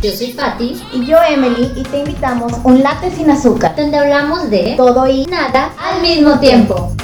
Yo soy Patti y yo Emily y te invitamos un latte sin azúcar donde hablamos de todo y nada al mismo tiempo.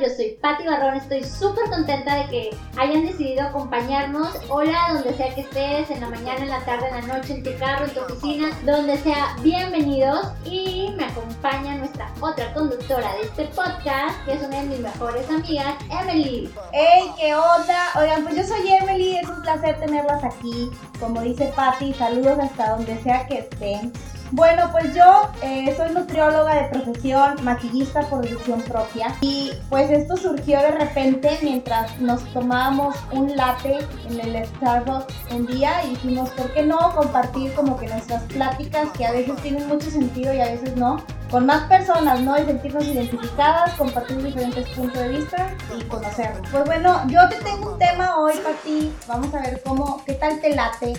Yo soy Patti Barrón, estoy súper contenta de que hayan decidido acompañarnos. Hola, donde sea que estés, en la mañana, en la tarde, en la noche, en tu carro, en tu oficina, donde sea, bienvenidos. Y me acompaña nuestra otra conductora de este podcast, que es una de mis mejores amigas, Emily. ¡Hey, qué onda! Oigan, pues yo soy Emily, es un placer tenerlas aquí. Como dice Patti, saludos hasta donde sea que estén. Bueno, pues yo eh, soy nutrióloga de profesión, maquillista por decisión propia. Y pues esto surgió de repente mientras nos tomábamos un latte en el Starbucks un día y dijimos, ¿por qué no compartir como que nuestras pláticas que a veces tienen mucho sentido y a veces no? Con más personas, ¿no? Y sentirnos identificadas, compartir diferentes puntos de vista y conocernos. Pues bueno, yo te tengo un tema hoy para ti. Vamos a ver cómo, qué tal te late.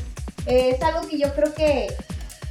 es algo que yo creo que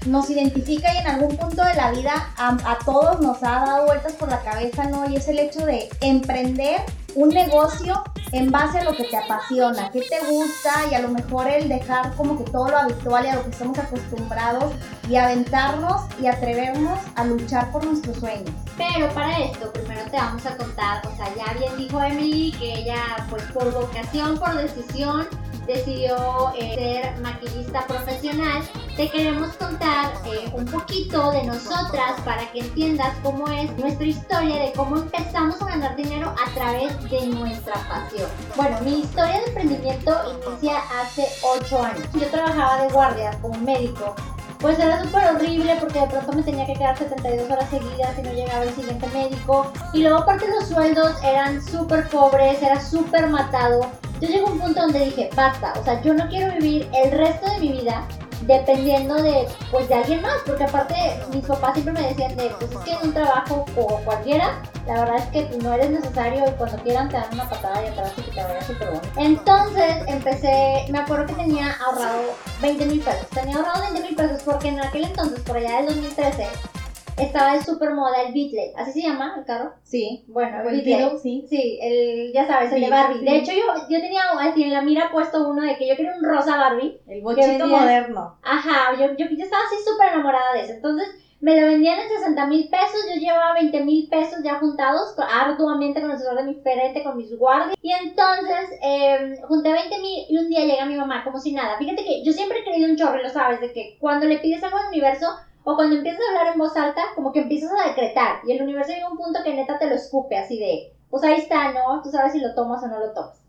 nos identifica y en algún punto de la vida a, todos nos ha dado vueltas por la cabeza, ¿no? Y es el hecho de emprender un negocio en base a lo que te apasiona, qué te gusta y a lo mejor el dejar como que todo lo habitual y a lo que estamos acostumbrados y aventarnos y atrevernos a luchar por nuestros sueños. Pero para esto primero te vamos a contar, o sea, ya bien dijo Emily que ella pues por vocación, por decisión, decidió eh, ser maquillista profesional, te queremos contar eh, un poquito de nosotras para que entiendas cómo es nuestra historia de cómo empezamos a ganar dinero a través de nuestra pasión. Bueno, mi historia de emprendimiento inicia hace 8 años. Yo trabajaba de guardia como médico pues era súper horrible porque de pronto me tenía que quedar 72 horas seguidas y no llegaba el siguiente médico. Y luego aparte los sueldos eran súper pobres, era súper matado. Yo llegué a un punto donde dije, basta, o sea, yo no quiero vivir el resto de mi vida dependiendo de, pues, de alguien más, porque aparte mis papás siempre me decían de, pues es que en un trabajo o cualquiera, la verdad es que no eres necesario y cuando quieran te dan una patada y atrás y que te vaya súper bueno. Entonces empecé, me acuerdo que tenía ahorrado 20 mil pesos, tenía ahorrado 20 mil pesos porque en aquel entonces, por allá del 2013, estaba el Beatle, ¿así se llama el carro? Sí. Bueno, el, Beatle, sí. Sí, el, ya sabes, el de Barbie. De hecho, yo, yo tenía en la mira puesto uno de que yo quería un rosa Barbie. El bochito moderno. Ajá, yo, yo, yo estaba así súper enamorada de ese. Entonces, me lo vendían en 60 mil pesos, yo llevaba 20 mil pesos ya juntados arduamente con el sudor de mi frente, con mis guardias. Y entonces eh, junté 20 mil y un día llega mi mamá como si nada. Fíjate que yo siempre he creído un chorro, lo sabes, de que cuando le pides algo al universo, o cuando empiezas a hablar en voz alta, como que empiezas a decretar y el universo llega a un punto que neta te lo escupe así de, pues ahí está, ¿no? Tú sabes si lo tomas o no lo tomas.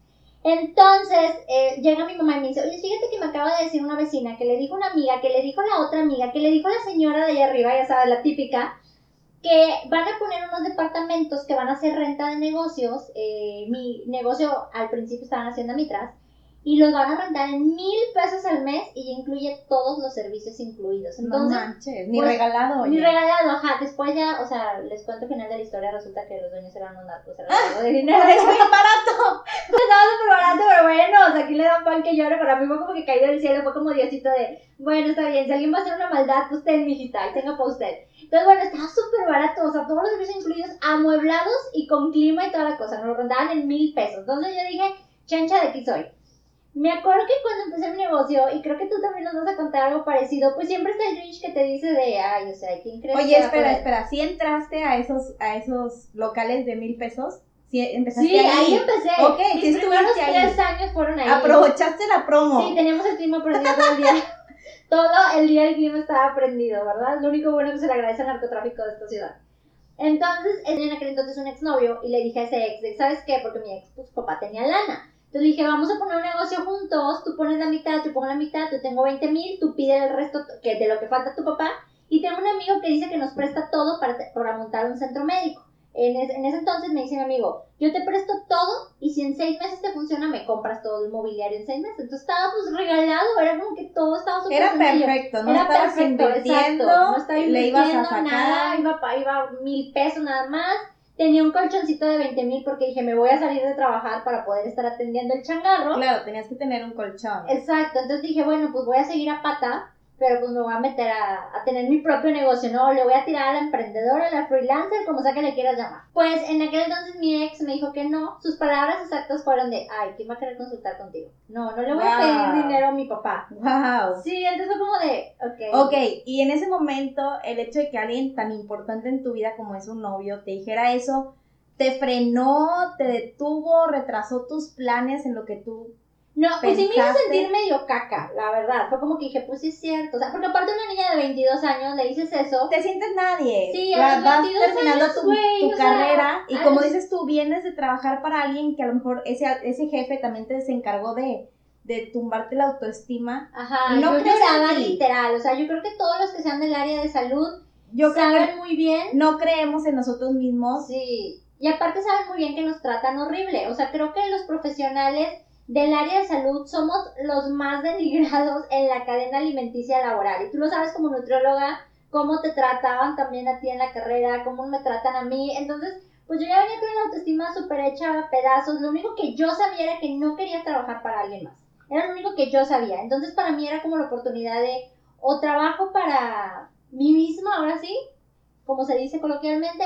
Entonces eh, llega mi mamá y me dice, oye, fíjate que me acaba de decir una vecina que le dijo una amiga, que le dijo la otra amiga, que le dijo la señora de allá arriba, ya sabes, la típica, que van a poner unos departamentos que van a hacer renta de negocios. Eh, mi negocio al principio estaban haciendo mitras y los van a rentar en mil pesos al mes y incluye todos los servicios incluidos. Entonces, no manches, ni pues, regalado. Ni regalado, ajá. Después ya, o sea, les cuento al final de la historia, resulta que los dueños eran unos narcos, era algo de dinero. ¡Es muy barato! Estaba súper barato, pero bueno, o sea, aquí le dan pan que llore, pero a mí fue como que caído del cielo, fue como Diosito de, bueno, está bien, si alguien va a hacer una maldad, pues ten, mijita, y tenga para usted. Entonces, bueno, estaba súper barato, o sea, todos los servicios incluidos, amueblados y con clima y toda la cosa, nos lo rentaban en mil pesos. Entonces yo dije, chancha, ¿de aquí soy? Me acuerdo que cuando empecé mi negocio, y creo que tú también nos vas a contar algo parecido, pues siempre está el Grinch que te dice de, ay, o sea, ¿quién crees Oye, espera, espera, ¿sí entraste a esos, a esos locales de mil pesos? ¿Sí, empezaste sí ahí? empecé. Ok, Mis primeros tres años fueron ahí. Aprovechaste la promo. Sí, teníamos el clima prendido todo el día. todo el día el clima estaba prendido, ¿verdad? Lo único bueno que se le agradece al narcotráfico de esta ciudad. Entonces, en aquel entonces un exnovio, y le dije a ese ex, ¿sabes qué? Porque mi ex, pues, papá tenía lana. Entonces dije, vamos a poner un negocio juntos, tú pones la mitad, yo pongo la mitad, yo tengo 20 mil, tú pides el resto que de lo que falta a tu papá. Y tengo un amigo que dice que nos presta todo para, para montar un centro médico. En, en, ese entonces me dice mi amigo, yo te presto todo y si en seis meses te funciona, me compras todo el mobiliario en seis meses. Entonces estaba pues regalado, era como que todo estaba súper Era perfecto, no era estabas perfecto, invirtiendo, no estaba invirtiendo nada, iba, iba mil pesos nada más tenía un colchoncito de 20 mil porque dije, me voy a salir de trabajar para poder estar atendiendo el changarro. Claro, tenías que tener un colchón. Exacto, entonces dije, bueno, pues voy a seguir a pata pero pues me voy a meter a, a, tener mi propio negocio, ¿no? Le voy a tirar a la emprendedora, a la freelancer, como sea que le quieras llamar. Pues en aquel entonces mi ex me dijo que no. Sus palabras exactas fueron de, ay, ¿quién va a querer consultar contigo? No, no le voy a pedir dinero a mi papá. Wow. Sí, entonces fue como de, ok. Ok, y en ese momento, el hecho de que alguien tan importante en tu vida como es un novio te dijera eso, ¿te frenó, te detuvo, retrasó tus planes en lo que tú no, pues sí me hizo sentir medio caca, la verdad. Fue como que dije, pues sí es cierto. O sea, porque aparte una niña de 22 años le dices eso. Te sientes nadie. Sí, a los 22 terminando tu, tu carrera. y como dices tú, vienes de trabajar para alguien que a lo mejor ese, ese jefe también te se encargó de, de tumbarte la autoestima. Ajá, y no yo lloraba literal. O sea, yo creo que todos los que sean del área de salud yo saben muy bien. No creemos en nosotros mismos. Sí. Y aparte saben muy bien que nos tratan horrible. O sea, creo que los profesionales del área de salud somos los más denigrados en la cadena alimenticia laboral. Y tú lo sabes como nutrióloga, cómo te trataban también a ti en la carrera, cómo me tratan a mí. Entonces, pues yo ya venía con la autoestima súper hecha pedazos. Lo único que yo sabía era que no quería trabajar para alguien más. Era lo único que yo sabía. Entonces, para mí era como la oportunidad de o trabajo para mí misma, ahora sí, como se dice coloquialmente,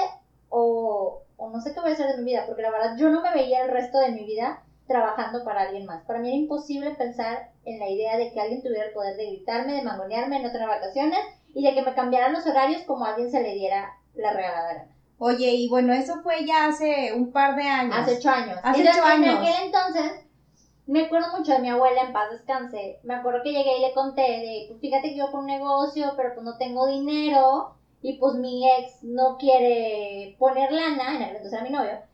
o, o no sé qué voy a hacer de mi vida, porque la verdad yo no me veía el resto de mi vida trabajando para alguien más. Para mí era imposible pensar en la idea de que alguien tuviera el poder de gritarme, de mangonearme, no tener vacaciones y de que me cambiaran los horarios como a alguien se le diera la regalada Oye, y bueno, eso fue ya hace un par de años. Hace ocho años. Hace ocho años. En aquel entonces, me acuerdo mucho de mi abuela, en paz descanse. Me acuerdo que llegué y le conté de, pues fíjate que yo con un negocio, pero pues no tengo dinero. Y pues mi ex no quiere poner lana, en aquel entonces era mi novio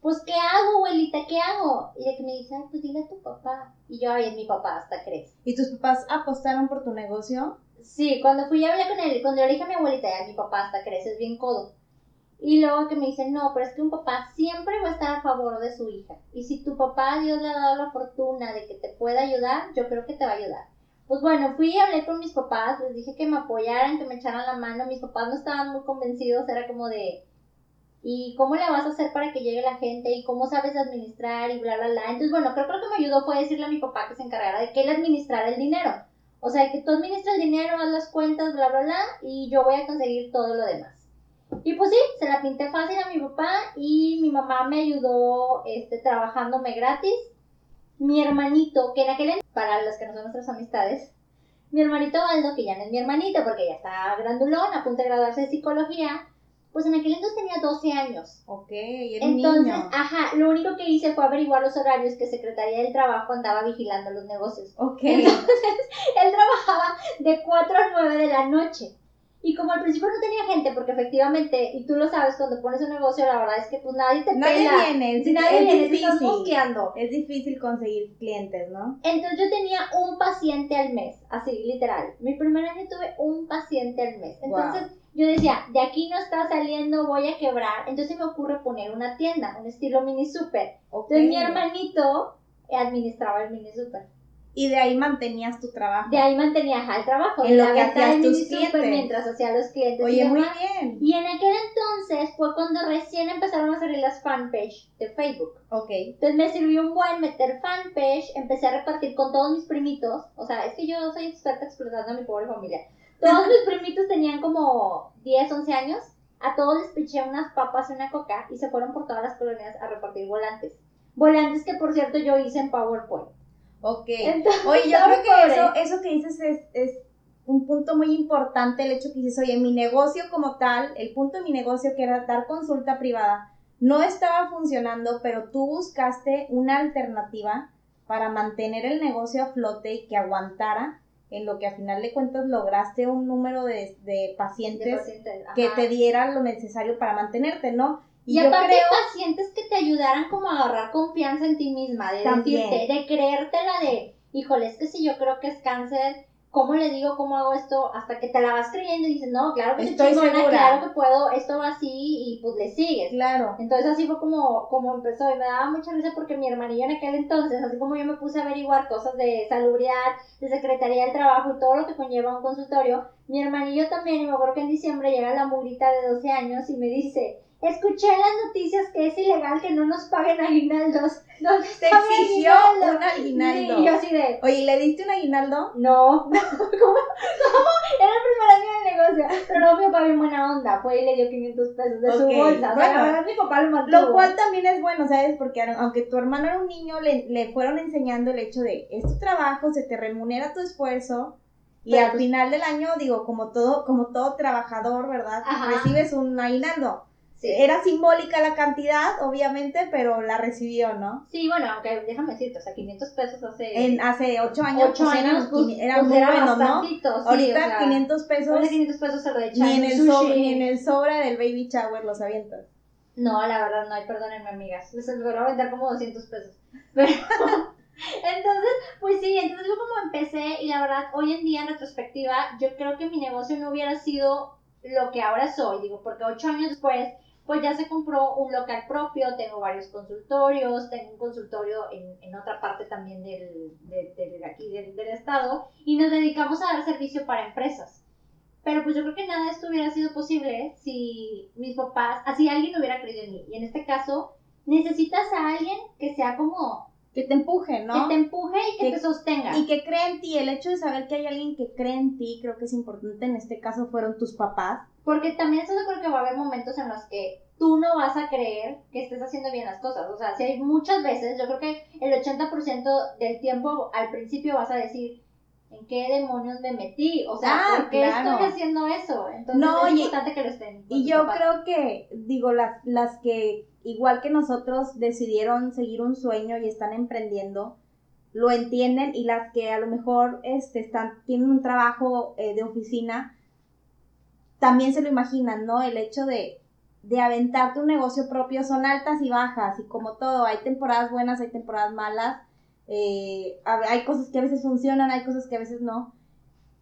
pues, ¿qué hago, abuelita? ¿Qué hago? Y de que me dice, pues dile a tu papá. Y yo, ay, es mi papá, hasta crees. ¿Y tus papás apostaron por tu negocio? Sí, cuando fui a hablar con él, cuando yo le dije a mi abuelita, ya mi papá hasta crees, es bien codo. Y luego que me dice, no, pero es que un papá siempre va a estar a favor de su hija. Y si tu papá, Dios le ha dado la fortuna de que te pueda ayudar, yo creo que te va a ayudar. Pues bueno, fui y hablé con mis papás, les dije que me apoyaran, que me echaran la mano. Mis papás no estaban muy convencidos, era como de, y cómo le vas a hacer para que llegue la gente y cómo sabes administrar y bla, bla, bla. Entonces, bueno, creo que lo que me ayudó fue decirle a mi papá que se encargara de que él administrara el dinero. O sea, que tú administras el dinero, haz las cuentas, bla, bla, bla, y yo voy a conseguir todo lo demás. Y pues sí, se la pinté fácil a mi papá y mi mamá me ayudó este, trabajándome gratis. Mi hermanito, que en aquel para los que no son nuestras amistades, mi hermanito Aldo, que ya no es mi hermanito porque ya está grandulón, a punto graduarse de psicología, pues en aquel entonces tenía 12 años. Ok, era Entonces, niño. ajá, lo único que hice fue averiguar los horarios que Secretaría del Trabajo andaba vigilando los negocios. Ok. Entonces, él trabajaba de 4 a 9 de la noche. Y como al principio no tenía gente, porque efectivamente, y tú lo sabes, cuando pones un negocio, la verdad es que pues nadie te nadie pela. Viene, si nadie es viene, difícil. estás mosqueando. Es difícil conseguir clientes, ¿no? Entonces yo tenía un paciente al mes, así, literal. Mi primer año tuve un paciente al mes. Entonces yo decía, de aquí no está saliendo, voy a quebrar. Entonces me ocurre poner una tienda, un estilo mini super. Okay. Entonces mi hermanito administraba el mini super. Y de ahí mantenías tu trabajo. De ahí mantenía ajá, el trabajo. En lo la que hacías tus clientes. mientras hacía los clientes. y Oye, muy demás. bien. Y en aquel entonces fue cuando recién empezaron a salir las fanpage de Facebook. Ok. Entonces me sirvió un buen meter fanpage, empecé a repartir con todos mis primitos. O sea, es que yo soy experta explotando a mi pobre familia. Todos mis primitos tenían como 10, 11 años. A todos les piché unas papas y una coca y se fueron por todas las colonias a repartir volantes. Volantes que, por cierto, yo hice en PowerPoint. Ok. Entonces, Oye, yo creo que eso, eso que dices es, es un punto muy importante, el hecho que dices, oye, mi negocio como tal, el punto de mi negocio que era dar consulta privada, no estaba funcionando, pero tú buscaste una alternativa para mantener el negocio a flote y que aguantara, en lo que a final de cuentas lograste un número de, de De pacientes pacientes, que te dieran lo necesario para mantenerte, ¿no? Y, aparte pacientes que te ayudaran como a agarrar confianza en ti misma, de También. decirte, de creértela de, híjole, es que si yo creo que es cáncer, ¿cómo le digo cómo hago esto? Hasta que te la vas creyendo y dices, no, claro que Estoy chingona, segura. claro que puedo, esto va así y pues le sigues. Claro. Entonces así fue como, como empezó y me daba mucha risa porque mi hermanillo en aquel entonces, así como yo me puse a averiguar cosas de salubridad, de Secretaría del Trabajo y todo lo que conlleva un consultorio, mi hermanillo también, y me acuerdo que en diciembre llega la murita de 12 años y me dice, escuché en las noticias que es ilegal que no nos paguen aguinaldos. ¿Dónde Te exigió aguinaldo? un aguinaldo. Sí, yo así de, Oye, ¿y ¿le diste un aguinaldo? no, ¿cómo? ¿Cómo? Era el primer año del negocio, pero no, mi papá bien buena onda, fue y le dio 500 pesos de su bolsa, o sea, bueno. la verdad mi papá lo mantuvo. Lo cual también es bueno, ¿sabes? Porque aunque tu hermano era un niño, le, le fueron enseñando el hecho de, es tu trabajo, se te remunera tu esfuerzo. Y Pero al pues- final del año, digo, como todo, como todo trabajador, ¿verdad? Ajá. Recibes un aguinaldo. Era simbólica la cantidad, obviamente, pero la recibió, ¿no? Sí, bueno, aunque déjame decirte, o sea, 500 pesos hace En, hace ocho años, 8 pues, años, eran, pues, eran pues muy era buenos, ¿no? sí, Ahorita o sea, 500 pesos, ponle 500 pesos se lo echan ni en, el sushi. sobre, ni en el sobre del baby shower los avientas. No, la verdad no hay, perdónenme amigas, les voy a vender como 200 pesos. Pero, entonces, pues sí, entonces yo como empecé y la verdad, hoy en día en retrospectiva, yo creo que mi negocio no hubiera sido lo que ahora soy, digo, porque ocho años después, pues ya se compró un local propio, tengo varios consultorios, tengo un consultorio en, en otra parte también del, de, de aquí del, del estado y nos dedicamos a dar servicio para empresas. Pero pues yo creo que nada de esto hubiera sido posible si mis papás, así alguien hubiera creído en mí. Y en este caso, necesitas a alguien que sea como, Que te empuje, ¿no? que te empuje y que, Que- te sostenga. Y que cree en ti, el hecho de saber que hay alguien que cree en ti, creo que es importante. En este caso fueron tus papás. Porque también estoy de acuerdo que va a haber momentos en los que tú no vas a creer que estés haciendo bien las cosas. O sea, si hay muchas veces, yo creo que el 80% del tiempo al principio vas a decir, ¿en qué demonios me metí? O sea, Ah, ¿por qué claro. estoy haciendo eso? Entonces No, es y- importante que lo estén. Y yo papás. creo que, digo, las, las que, igual que nosotros, decidieron seguir un sueño y están emprendiendo, lo entienden y las que a lo mejor este, están, tienen un trabajo eh, de oficina, también se lo imaginan, ¿no? El hecho de, de aventarte un negocio propio son altas y bajas y como todo, hay temporadas buenas, hay temporadas malas, eh, hay cosas que a veces funcionan, hay cosas que a veces no.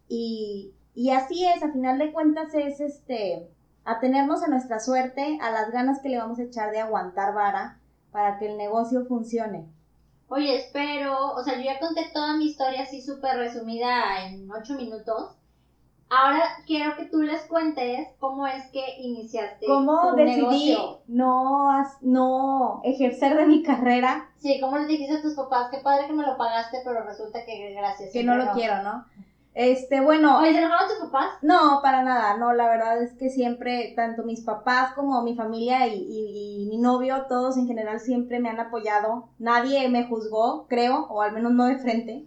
Y, y así es, a final de cuentas es este atenernos a nuestra suerte, a las ganas que le vamos a echar de aguantar vara para que el negocio funcione. Oye, espero, o sea, yo ya conté toda mi historia así súper resumida en ocho minutos. Ahora quiero que tú les cuentes cómo es que iniciaste ¿Cómo tu decidí negocio. no, no ejercer de mi carrera? Sí, ¿cómo les dijiste a tus papás? Qué padre que me lo pagaste, pero resulta que gracias. Que no lo quiero, ¿no? Este, bueno, Oye, ¿se enojaron tus papás? No, para nada, no, la verdad es que siempre, tanto mis papás como mi familia y, y- y mi novio, todos en general siempre me han apoyado, nadie me juzgó, creo, o al menos no de frente.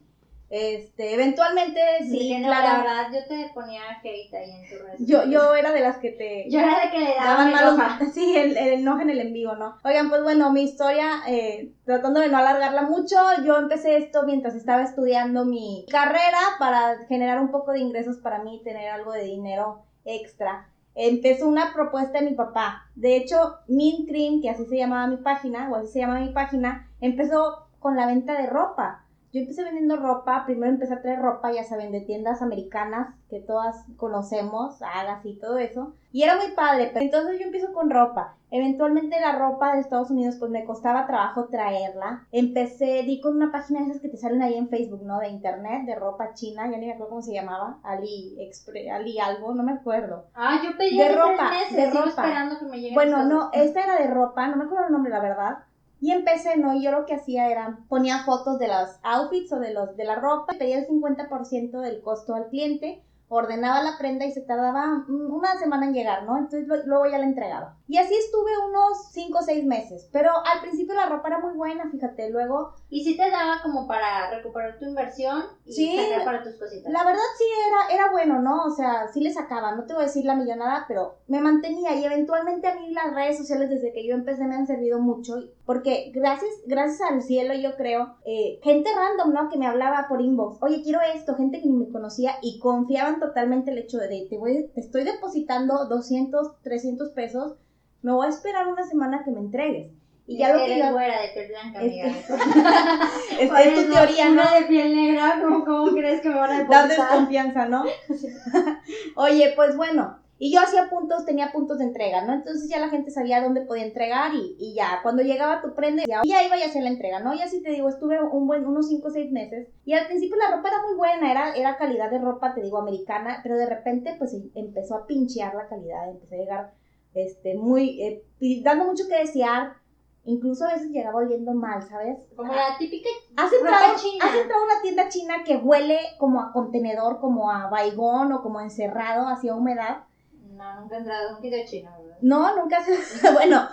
Este, eventualmente sí, no, claro, la verdad, yo te ponía hate ahí en tu redes. yo, yo era de las que te Yo era de que le daban malos, sí, el, el enojo en el en vivo, ¿no? Oigan, pues bueno, mi historia, eh, tratando de no alargarla mucho, yo empecé esto mientras estaba estudiando mi carrera para generar un poco de ingresos para mí, tener algo de dinero extra. Empezó una propuesta de mi papá. De hecho, Mint Cream, que así se llamaba mi página, o así se llama mi página, empezó con la venta de ropa. Yo empecé vendiendo ropa, primero empecé a traer ropa, ya saben, de tiendas americanas que todas conocemos, Agas y todo eso. Y era muy padre, pero entonces yo empiezo con ropa. Eventualmente la ropa de Estados Unidos pues me costaba trabajo traerla. Empecé, di con una página de esas que te salen ahí en Facebook, ¿no? De internet, de ropa china, ya ni me acuerdo cómo se llamaba, Ali, Expre- Ali algo, no me acuerdo. Ah, yo pedí De ropa, tres meses, de ropa. esperando que me lleguen Bueno, no, esta era de ropa, no me acuerdo el nombre, la verdad. Y empecé, ¿no? Yo lo que hacía era, ponía fotos de los outfits o de, los, de la ropa, pedía el 50% del costo al cliente, ordenaba la prenda y se tardaba mm, una semana en llegar, ¿no? Entonces luego ya la entregaba. Y así estuve unos 5 o 6 meses, pero al principio la ropa era muy buena, fíjate, luego Y si te daba como para recuperar tu inversión y Sí, sacar para tus cositas. La verdad sí era, era bueno, ¿no? O sea, sí le sacaba, no te voy a decir la millonada, pero me mantenía y eventualmente a mí las redes sociales desde que yo empecé me han servido mucho porque gracias, gracias al cielo yo creo, eh, gente random, ¿no? Que me hablaba por inbox, oye, quiero esto, gente que ni me conocía y confiaban totalmente el hecho de, te, voy, te estoy depositando 200, 300 pesos, me voy a esperar una semana que me entregues. Y ya Es lo que eres yo... güera de piel blanca, amiga. Es, tu no, teoría, ¿no? De piel negra, ¿cómo, cómo crees que me van a depositar? desconfianza, ¿no? Oye, pues bueno, y yo hacía puntos, tenía puntos de entrega, ¿no? Entonces ya la gente sabía dónde podía entregar y, y ya, cuando llegaba tu prenda, ya, ya iba y hacía la entrega, ¿no? Y así te digo, estuve un buen, unos 5 o 6 meses y al principio la ropa era muy buena, era, era calidad de ropa, te digo, americana, pero de repente pues em- empezó a pinchear la calidad, empezó a llegar, este, muy, eh, dando mucho que desear, Incluso a veces llegaba oliendo mal, ¿sabes? Como la típica ¿Has entrado, china. has entrado a una tienda china que huele como a contenedor, como a baigón o como encerrado, hacia humedad? No, nunca he entrado a un video chino, ¿verdad? No, nunca se... bueno,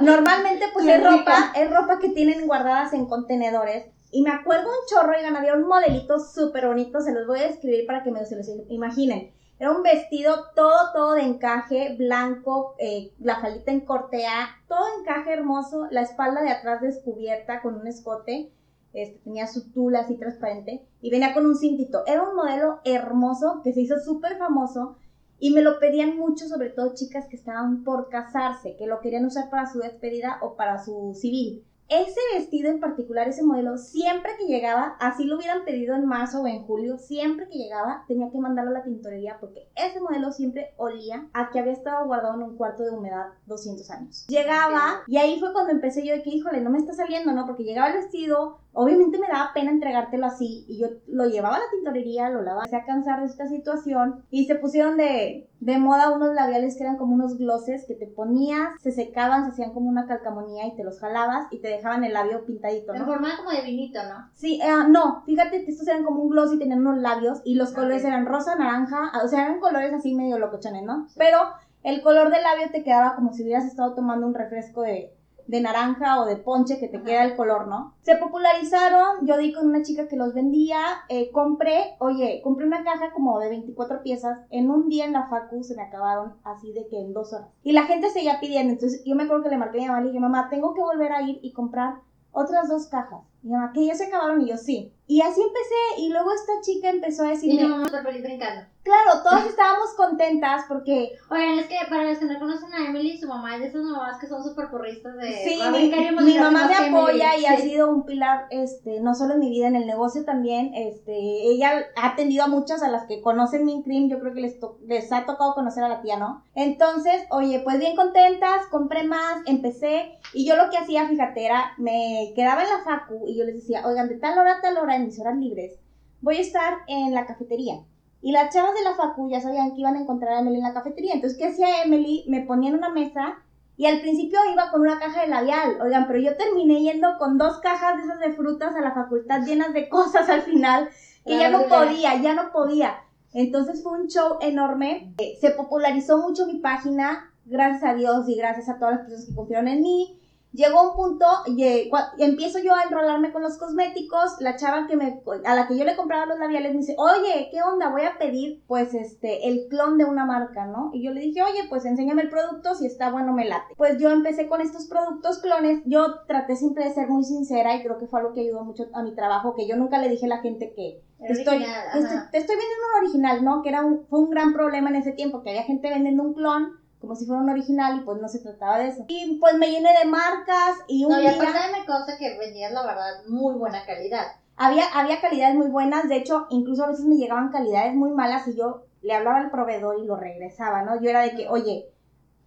normalmente pues es ropa, es ropa que tienen guardadas en contenedores. Y me acuerdo un chorro, y había un modelito súper bonito, se los voy a describir para que me se los imaginen. Era un vestido todo, todo de encaje, blanco, eh, la faldita en cortea, todo encaje hermoso, la espalda de atrás descubierta con un escote, este, tenía su tula así transparente y venía con un cintito. Era un modelo hermoso que se hizo súper famoso y me lo pedían mucho, sobre todo chicas que estaban por casarse, que lo querían usar para su despedida o para su civil. Ese vestido en particular, ese modelo, siempre que llegaba, así lo hubieran pedido en marzo o en julio, siempre que llegaba tenía que mandarlo a la tintorería porque ese modelo siempre olía a que había estado guardado en un cuarto de humedad 200 años. Llegaba y ahí fue cuando empecé yo de que, híjole, no me está saliendo, ¿no? Porque llegaba el vestido, obviamente me daba pena entregártelo así y yo lo llevaba a la tintorería, lo lavaba, se a cansar de esta situación y se pusieron de, de moda unos labiales que eran como unos glosses que te ponías, se secaban, se hacían como una calcamonía y te los jalabas y te dejaban el labio pintadito, En ¿no? forma como de vinito, ¿no? Sí, eh, no, fíjate que estos eran como un gloss y tenían unos labios y los Ah, colores eran rosa, naranja, o sea, eran colores así medio locochones, ¿no? Pero el color del labio te quedaba como si hubieras estado tomando un refresco de, de naranja o de ponche que te Ajá. queda el color, ¿no? Se popularizaron, yo di con una chica que los vendía, eh, compré, oye, compré una caja como de 24 piezas, en un día en la facu se me acabaron así de que en dos horas. Y la gente seguía pidiendo, entonces yo me acuerdo que le marqué a mi mamá y dije, mamá, tengo que volver a ir y comprar otras dos cajas. Y mi mamá, que ya se acabaron y yo sí. Y así empecé y luego esta chica empezó a Y decirme, mi mamá súper feliz brincando. claro, todas estábamos contentas porque Oigan, es que para los que no conocen a Emily, su mamá es de esas mamás que son súper porristas de... Sí, va a mi, y mi mamá me que Emily. apoya y ha Sí. sido un pilar, este, no solo en mi vida, en el negocio también. Este, ella ha atendido a muchas a las que conocen mi Cream, yo creo que les, les ha tocado conocer a la tía, ¿no? Entonces, oye, pues bien contentas, compré más, empecé, y yo lo que hacía, fíjate, era, me quedaba en la facu y yo les decía, oigan, de tal hora a tal hora, en mis horas libres, voy a estar en la cafetería. Y las chavas de la facu ya sabían que iban a encontrar a Emily en la cafetería. Entonces, ¿qué hacía Emily? Me ponía en una mesa y al principio iba con una caja de labial, oigan, pero yo terminé yendo con dos cajas de esas de frutas a la facultad llenas de cosas al final, que ya no podía, ya no podía. Entonces fue un show enorme, Eh, se popularizó mucho mi página, gracias a Dios y gracias a todas las personas que confiaron en mí. Llegó un punto, y, eh, y empiezo yo a enrolarme con los cosméticos, la chava que me, a la que yo le compraba los labiales me dice, oye, ¿qué onda? Voy a pedir, pues, este, el clon de una marca, ¿no? Y yo le dije, oye, pues, enséñame el producto, si está bueno, me late. Pues yo empecé con estos productos clones, yo traté siempre de ser muy sincera y creo que fue algo que ayudó mucho a mi trabajo, que yo nunca le dije a la gente que, te estoy, te estoy vendiendo un original, ¿no? Que era un, fue un gran problema en ese tiempo, que había gente vendiendo un clon como si fuera un original y pues no se trataba de eso. Y pues me llené de marcas y un No, y día aparte me consta que vendías, la verdad, muy buena calidad. había, había calidades muy buenas, de hecho incluso a veces me llegaban calidades muy malas y yo le hablaba al proveedor y lo regresaba, ¿no? Yo era de que, oye,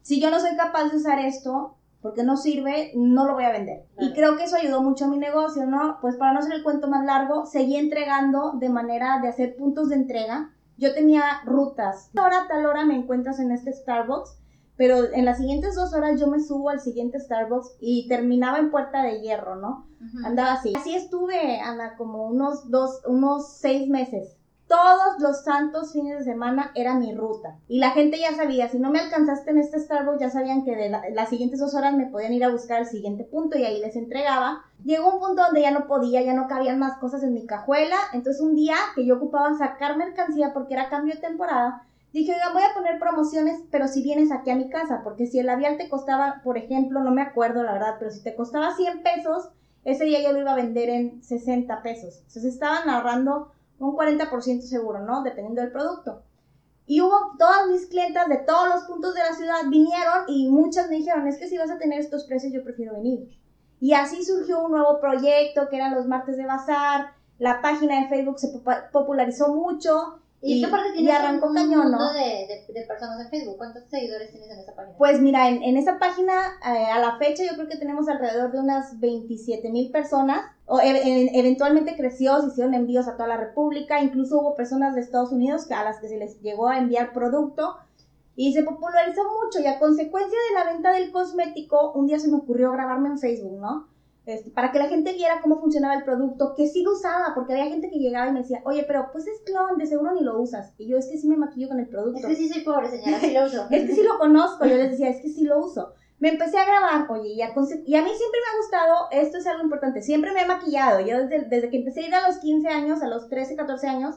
si yo no soy capaz de usar esto, porque no sirve, no lo voy a vender. Y Claro. creo que eso ayudó mucho a mi negocio, ¿no? Pues para no hacer el cuento más largo, seguí entregando de manera de hacer puntos de entrega. Yo tenía rutas. Ahora a tal hora me encuentras en este Starbucks, pero en las siguientes dos horas yo me subo al siguiente Starbucks y terminaba en Puerta de Hierro, ¿no? Andaba así. Así estuve, Ana, como unos dos, unos seis meses. Todos los santos fines de semana era mi ruta. Y la gente ya sabía, si no me alcanzaste en este Starbucks, ya sabían que de la- las siguientes dos horas me podían ir a buscar al siguiente punto y ahí les entregaba. Llegó un punto donde ya no podía, ya no cabían más cosas en mi cajuela. Entonces un día que yo ocupaba sacar mercancía porque era cambio de temporada, dije, voy a poner promociones, pero si vienes aquí a mi casa, porque si el labial te costaba, por ejemplo, no me acuerdo la verdad, pero si te costaba 100 pesos, ese día yo lo iba a vender en 60 pesos. Entonces estaban ahorrando un 40% seguro, ¿no? Dependiendo del producto. Y hubo todas mis clientas de todos los puntos de la ciudad vinieron y muchas me dijeron, es que si vas a tener estos precios yo prefiero venir. Y así surgió un nuevo proyecto que eran los martes de bazar, la página de Facebook se popularizó mucho Y, y, aparte y arrancó un cañón, ¿no? de, de, de personas en Facebook. ¿Cuántos seguidores tienes en esa página? Pues mira, en, en esa página eh, a la fecha yo creo que tenemos alrededor de unas 27 mil personas. O, e- e- eventualmente creció, se hicieron envíos a toda la República, incluso hubo personas de Estados Unidos a las que se les llegó a enviar producto. Y se popularizó mucho y a consecuencia de la venta del cosmético, un día se me ocurrió grabarme en Facebook, ¿no? Este, para que la gente viera cómo funcionaba el producto, que sí lo usaba, porque había gente que llegaba y me decía, oye, pero pues es clon, de seguro ni lo usas. Y yo, es que sí me maquillo con el producto. Es que sí soy pobre, señora, sí lo uso. es que sí lo conozco, yo les decía, es que sí lo uso. Me empecé a grabar, oye, y a, y a mí siempre me ha gustado, esto es algo importante, siempre me he maquillado. Yo desde, desde que empecé a ir a los 15 años, a los 13, 14 años,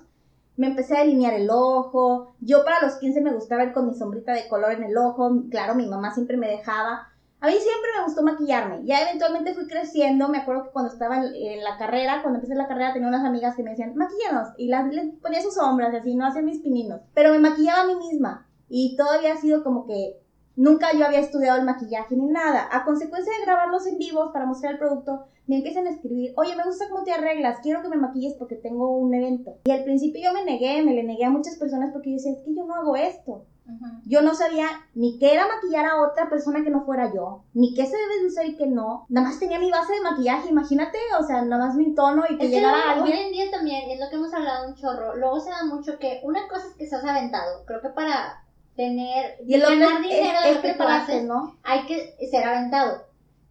me empecé a delinear el ojo. Yo para los 15 me gustaba ir con mi sombrita de color en el ojo. Claro, mi mamá siempre me dejaba. A mí siempre me gustó maquillarme. Ya eventualmente fui creciendo. Me acuerdo que cuando estaba en, la carrera, cuando empecé la carrera, tenía unas amigas que me decían, maquillanos. Y las, les ponía sus sombras, así, no hacía mis pininos. Pero me maquillaba a mí misma. Y todavía ha sido como que nunca yo había estudiado el maquillaje ni nada. A consecuencia de grabarlos en vivos para mostrar el producto, me empiezan a escribir, oye, me gusta cómo te arreglas, quiero que me maquilles porque tengo un evento. Y al principio yo me negué, me le negué a muchas personas porque yo decía, es que yo no hago esto. Yo no sabía ni qué era maquillar a otra persona que no fuera yo, ni qué se debe de usar y qué no. Nada más tenía mi base de maquillaje, imagínate, o sea, nada más mi tono y que llegara alguien. Hoy en día también, es lo que hemos hablado un chorro, luego se da mucho que una cosa es que seas aventado, creo que para tener, y ganar dinero es, de lo que ¿no? hay que ser aventado.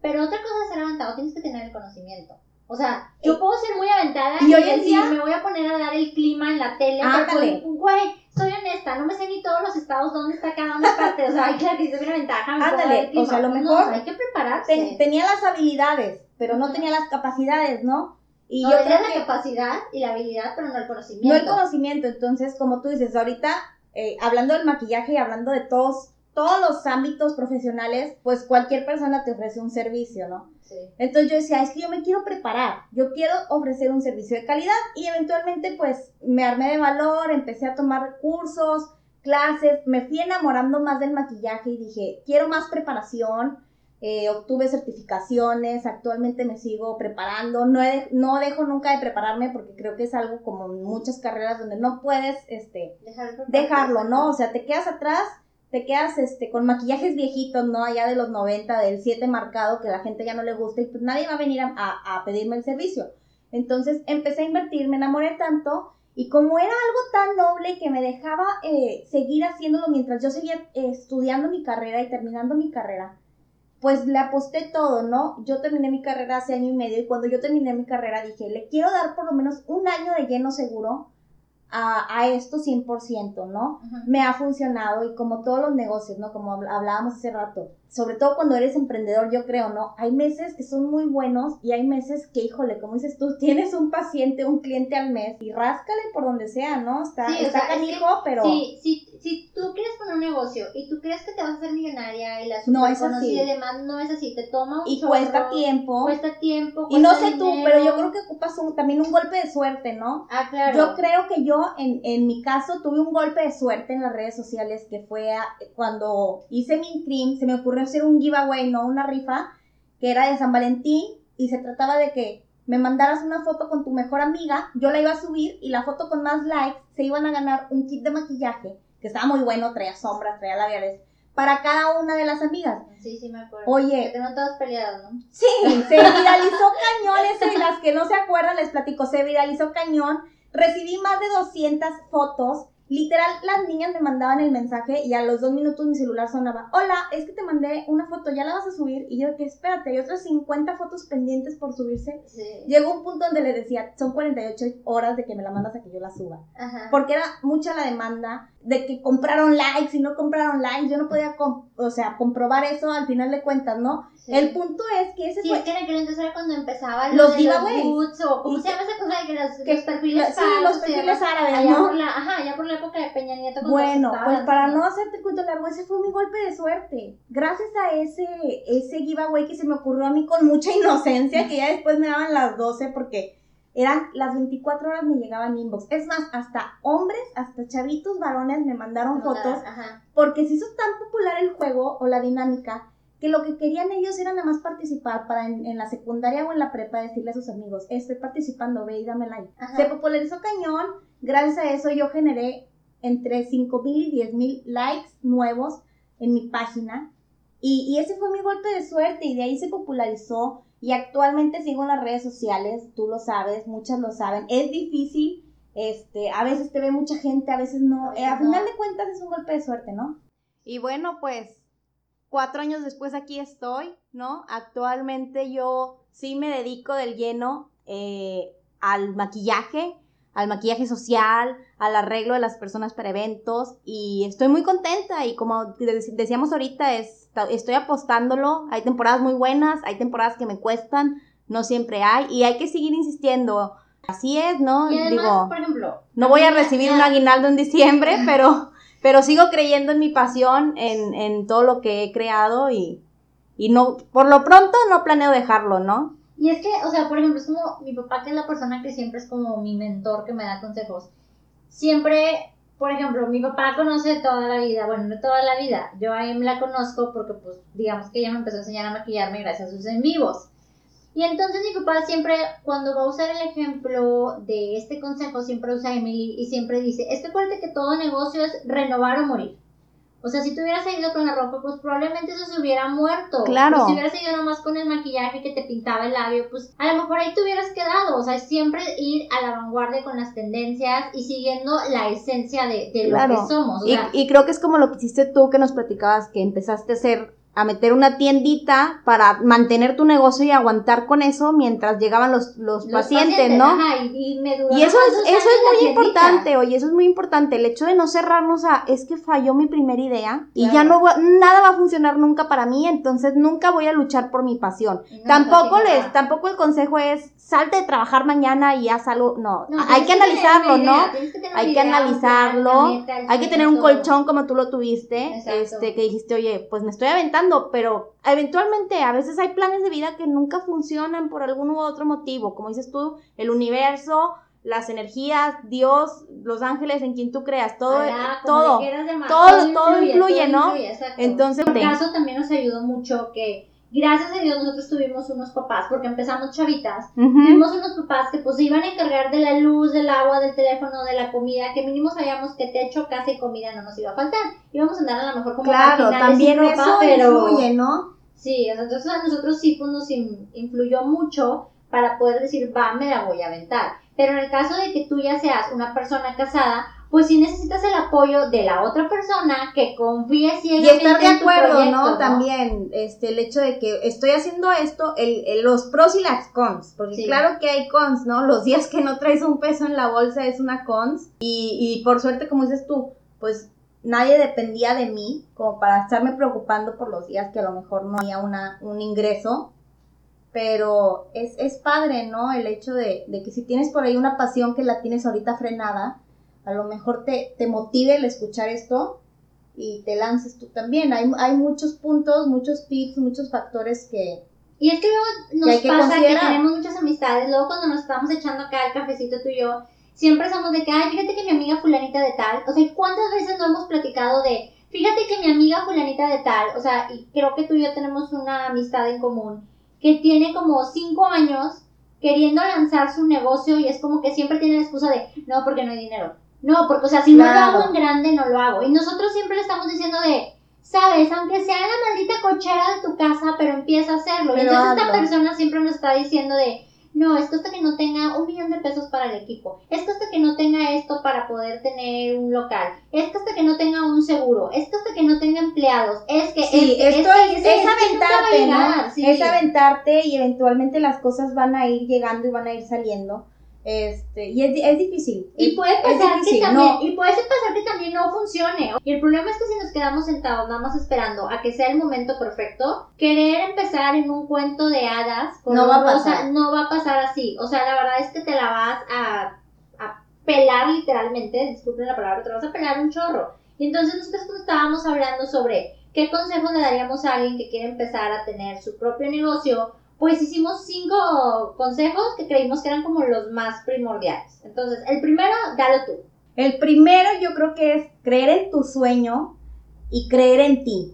Pero otra cosa es ser aventado, tienes que tener el conocimiento. O sea, yo puedo ser muy aventada y, hoy en día me voy a poner a dar el clima en la tele. Ándale. Güey, soy honesta, no me sé ni todos los estados dónde está cada una parte. O sea, hay que decir una ventaja. Ándale, o sea, a lo mejor. hay que prepararse. tenía las habilidades, pero no tenía las capacidades, ¿no? Y yo tenía la capacidad y la habilidad, pero no el conocimiento. No el conocimiento, entonces, como tú dices, ahorita, eh, hablando del maquillaje y hablando de todos todos los ámbitos profesionales, pues cualquier persona te ofrece un servicio, ¿no? Sí. Entonces yo decía, es que yo me quiero preparar, yo quiero ofrecer un servicio de calidad y eventualmente pues me armé de valor, empecé a tomar cursos, clases, me fui enamorando más del maquillaje y dije, quiero más preparación, eh, obtuve certificaciones, actualmente me sigo preparando, no, no dejo nunca de prepararme porque creo que es algo como muchas carreras donde no puedes este, dejarlo, ¿no? O sea, te quedas atrás te quedas este, con maquillajes viejitos, ¿no? Allá de los 90, del 7 marcado, que la gente ya no le gusta y pues nadie va a venir a, a, pedirme el servicio. Entonces empecé a invertir, me enamoré tanto y como era algo tan noble que me dejaba eh, seguir haciéndolo mientras yo seguía eh, estudiando mi carrera y terminando mi carrera, pues le aposté todo, ¿no? Yo terminé mi carrera hace año y medio y cuando yo terminé mi carrera dije, le quiero dar por lo menos un año de lleno seguro a, a esto 100%, ¿no? Me ha funcionado y como todos los negocios, ¿no? Como hablábamos hace rato, sobre todo cuando eres emprendedor, yo creo, ¿no? Hay meses que son muy buenos y hay meses que, híjole, como dices tú, tienes un paciente, un cliente al mes y ráscale por donde sea, ¿no? Está, está canijo, pero... Sí, sí, si tú quieres poner un negocio y tú crees que te vas a hacer millonaria y la no es así. y demás, no es así, te toma un Y cuesta tiempo. Cuesta tiempo, Y no sé tú, pero yo creo que ocupas un, también un golpe de suerte, ¿no? Ah, claro. Yo creo que yo, en, en mi caso, tuve un golpe de suerte en las redes sociales que fue cuando hice mi stream, se me ocurrió hacer un giveaway, no una rifa, que era de San Valentín y se trataba de que me mandaras una foto con tu mejor amiga, yo la iba a subir y la foto con más likes se iban a ganar un kit de maquillaje, que estaba muy bueno, traía sombras, traía labiales, para cada una de las amigas. Sí, sí, me acuerdo. Oye. Que todas peleadas, ¿no? Sí, se viralizó cañón ese, las que no se acuerdan les platico, se viralizó cañón. Recibí más de 200 fotos Literal, las niñas me mandaban el mensaje y a los dos minutos mi celular sonaba, hola, es que te mandé una foto, ¿ya la vas a subir? Y yo, que espérate, hay otras 50 fotos pendientes por subirse. Llegó un punto donde le decía, son 48 horas de que me la mandas a que yo la suba. Porque era mucha la demanda de que compraron likes y no compraron likes, yo no podía, o sea, comprobar eso al final de cuentas, ¿no? El punto es que ese sí, fue... es que en aquel entonces era cuando empezaban los giveaways. o ¿cómo se llama esa cosa? Que los, que, los perfiles Sí, los perfiles árabes, ¿no? Por la, ajá, ya por la época de Peña Nieto. Bueno, pues para no hacerte cuento largo, ese fue mi golpe de suerte. Gracias a ese, ese giveaway que se me ocurrió a mí con mucha inocencia, que ya después me daban las 12 porque eran las 24 horas me llegaban inbox. Es más, hasta hombres, hasta chavitos varones me mandaron fotos porque se hizo tan popular el juego o la dinámica que lo que querían ellos era nada más participar para en, la secundaria o en la prepa decirle a sus amigos, estoy participando, ve y dame like. Se popularizó cañón, gracias a eso yo generé entre 5 mil y 10 mil likes nuevos en mi página. Y, y, ese fue mi golpe de suerte y de ahí se popularizó y actualmente sigo en las redes sociales, tú lo sabes, muchas lo saben, es difícil, este, a veces te ve mucha gente, a veces no, eh, a final de cuentas es un golpe de suerte, ¿no? Y bueno, pues cuatro años después aquí estoy, ¿no? Actualmente yo sí me dedico del lleno eh, al maquillaje, al maquillaje social, al arreglo de las personas para eventos y estoy muy contenta y como decíamos ahorita, es, estoy apostándolo, hay temporadas muy buenas, hay temporadas que me cuestan, no siempre hay y hay que seguir insistiendo. Así es, ¿no? Digo, por ejemplo, no voy a recibir un aguinaldo en diciembre, pero, pero sigo creyendo en mi pasión, en, en todo lo que he creado y, y no, por lo pronto no planeo dejarlo, ¿no? Y es que, o sea, por ejemplo, es como mi papá, que es la persona que siempre es como mi mentor, que me da consejos. Siempre, por ejemplo, mi papá conoce toda la vida, bueno, no toda la vida, yo a él la conozco porque, pues, digamos que ella me empezó a enseñar a maquillarme gracias a sus en vivos. Y entonces mi papá siempre, cuando va a usar el ejemplo de este consejo, siempre usa Emily y siempre dice, es que acuérdate que todo negocio es renovar o morir. O sea, si tú hubieras seguido con la ropa, pues probablemente eso se hubiera muerto. Claro. si hubieras seguido nomás con el maquillaje que te pintaba el labio, pues a lo mejor ahí te hubieras quedado. O sea, siempre ir a la vanguardia con las tendencias y siguiendo la esencia de, lo que somos. y, y creo que es como lo que hiciste tú que nos platicabas, que empezaste a hacer a meter una tiendita para mantener tu negocio y aguantar con eso mientras llegaban los, los, pacientes, ¿no? y, eso es, eso es muy importante, oye, eso es muy importante, el hecho de no cerrarnos a, es que falló mi primera idea y ya no nada va a funcionar nunca para mí, entonces nunca voy a luchar por mi pasión. tampoco les, tampoco el consejo es, salte de trabajar mañana y haz algo, no, hay que, analizarlo, ¿no? hay que analizarlo, hay que tener un colchón como tú lo tuviste, este, que dijiste, oye, pues me estoy aventando pero eventualmente a veces hay planes de vida que nunca funcionan por algún u otro motivo, como dices tú, el universo, las energías, Dios, los ángeles en quien tú creas, todo, todo, todo, todo, influye, ¿no? Entonces, en caso también nos ayudó mucho que gracias a Dios nosotros tuvimos unos papás, porque empezamos chavitas, tuvimos unos papás que pues iban a encargar de la luz, del agua, del teléfono, de la comida, que mínimo sabíamos que techo, casa y comida no nos iba a faltar. Íbamos a andar a lo mejor como Claro, también eso pero... influye, ¿no? Sí, entonces a nosotros sí pues, nos influyó mucho para poder decir, va, me la voy a aventar. Pero en el caso de que tú ya seas una persona casada, pues si necesitas el apoyo de la otra persona que confíe ciegamente y estar de acuerdo, ¿no? También este el hecho de que estoy haciendo esto, el, los pros y las cons, porque claro que hay cons, ¿no? Los días que no traes un peso en la bolsa es una cons y, y por suerte como dices tú, pues nadie dependía de mí como para estarme preocupando por los días que a lo mejor no había una, un ingreso pero es, es padre, ¿no? El hecho de, de que si tienes por ahí una pasión que la tienes ahorita frenada, a lo mejor te, te motive el escuchar esto y te lances tú también. Hay, hay muchos puntos, muchos tips, muchos factores que... Y es que luego nos pasa que tenemos muchas amistades, luego cuando nos estamos echando acá el cafecito tú y yo, siempre somos de que, ay, fíjate que mi amiga fulanita de tal, o sea, ¿cuántas veces no hemos platicado de, fíjate que mi amiga fulanita de tal, o sea, y creo que tú y yo tenemos una amistad en común, que tiene como cinco años queriendo lanzar su negocio y es como que siempre tiene la excusa de, no, porque no hay dinero, no, porque, o sea, si no lo hago en grande, no lo hago. Y nosotros siempre le estamos diciendo de, sabes, aunque sea en la maldita cochera de tu casa, pero empieza a hacerlo. y entonces esta persona siempre nos está diciendo de, no, esto hasta que no tenga un millón de pesos para el equipo, esto hasta que no tenga esto para poder tener un local, esto hasta que no tenga un seguro, esto hasta que no tenga empleados, es que sí, esto es, es, aventarte, ¿no? Es aventarte y eventualmente las cosas van a ir llegando y van a ir saliendo este, y es, es difícil. Y puede pasar que también, y puede pasar que también no funcione. Y el problema es que si nos quedamos sentados nada más esperando a que sea el momento perfecto, querer empezar en un cuento de hadas con no va a pasar. no va a pasar así. O sea, la verdad es que te la vas a, a pelar literalmente, disculpen la palabra, te vas a pelar un chorro. Y entonces nosotros estábamos hablando sobre qué consejos le daríamos a alguien que quiere empezar a tener su propio negocio, pues hicimos cinco consejos que creímos que eran como los más primordiales. Entonces, el primero, dalo tú. El primero yo creo que es creer en tu sueño y creer en ti.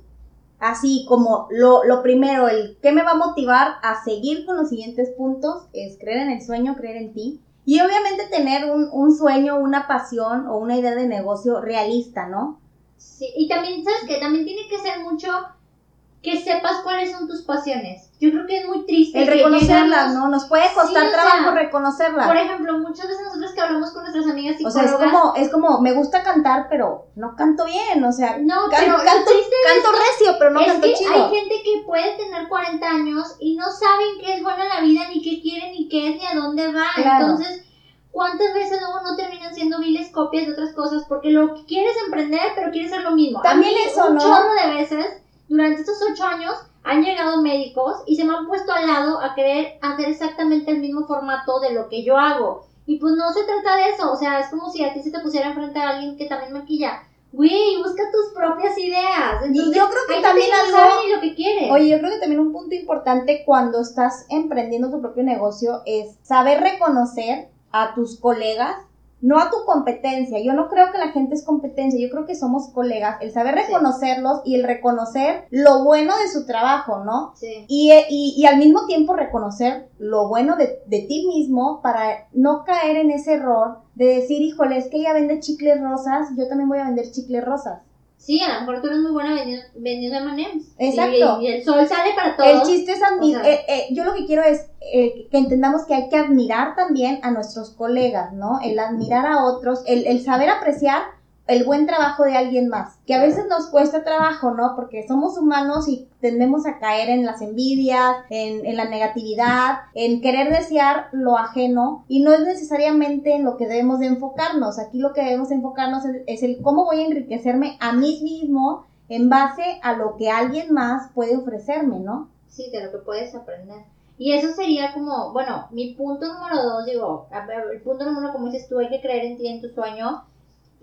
Así como lo, lo primero, el que me va a motivar a seguir con los siguientes puntos es creer en el sueño, creer en ti. Y obviamente tener un, un sueño, una pasión o una idea de negocio realista, ¿no? Sí, y también, ¿sabes qué? También tiene que ser mucho que sepas cuáles son tus pasiones. Yo creo que es muy triste. El reconocerlas, llegamos- ¿no? Nos puede costar Sí, o trabajo sea, reconocerlas. Por ejemplo, muchas veces nosotros que hablamos con nuestras amigas o psicólogas. sea, es como, es como, me gusta cantar, pero no canto bien, o sea, no, can- pero canto, canto recio, pero no es canto que chido. hay gente que puede tener 40 años y no saben qué es buena la vida, ni qué quiere, ni qué es, ni a dónde va. Claro. Entonces, ¿cuántas veces luego no terminan siendo viles copias de otras cosas? Porque lo que quieres emprender, pero quieres hacer lo mismo. A También mí, eso, un ¿no? chorro de veces, durante estos ocho años, han llegado médicos y se me han puesto al lado a querer hacer exactamente el mismo formato de lo que yo hago. Y pues no se trata de eso, o sea, es como si a ti se te pusiera enfrente a alguien que también maquilla. Güey, busca tus propias ideas. Y yo creo que hay también que algo- sabe ni lo que quiere. Oye, yo creo que también un punto importante cuando estás emprendiendo tu propio negocio es saber reconocer a tus colegas, no a tu competencia. Yo no creo que la gente es competencia, yo creo que somos colegas. El saber Sí. reconocerlos y el reconocer lo bueno de su trabajo, ¿no? Sí. Y, y- y al mismo tiempo reconocer lo bueno de, de ti mismo para no caer en ese error de decir, híjole, es que ella vende chicles rosas, yo también voy a vender chicles rosas. Sí, a lo mejor tú eres muy buena vendiendo, vendiendo M&M's. Exacto. Y, y el sol sale para todos. El chiste es admirar, o sea- yo lo que quiero es eh, que entendamos que hay que admirar también a nuestros colegas, ¿no? El admirar a otros, el, el saber apreciar el buen trabajo de alguien más, que a veces nos cuesta trabajo, ¿no? Porque somos humanos y tendemos a caer en las envidias, en, en la negatividad, en querer desear lo ajeno y no es necesariamente en lo que debemos de enfocarnos. Aquí lo que debemos enfocarnos es, el cómo voy a enriquecerme a mí mismo en base a lo que alguien más puede ofrecerme, ¿no? Sí, de lo que puedes aprender. Y eso sería como, bueno, mi punto número dos, digo, el punto número uno, como dices tú, hay que creer en ti, en tu sueño.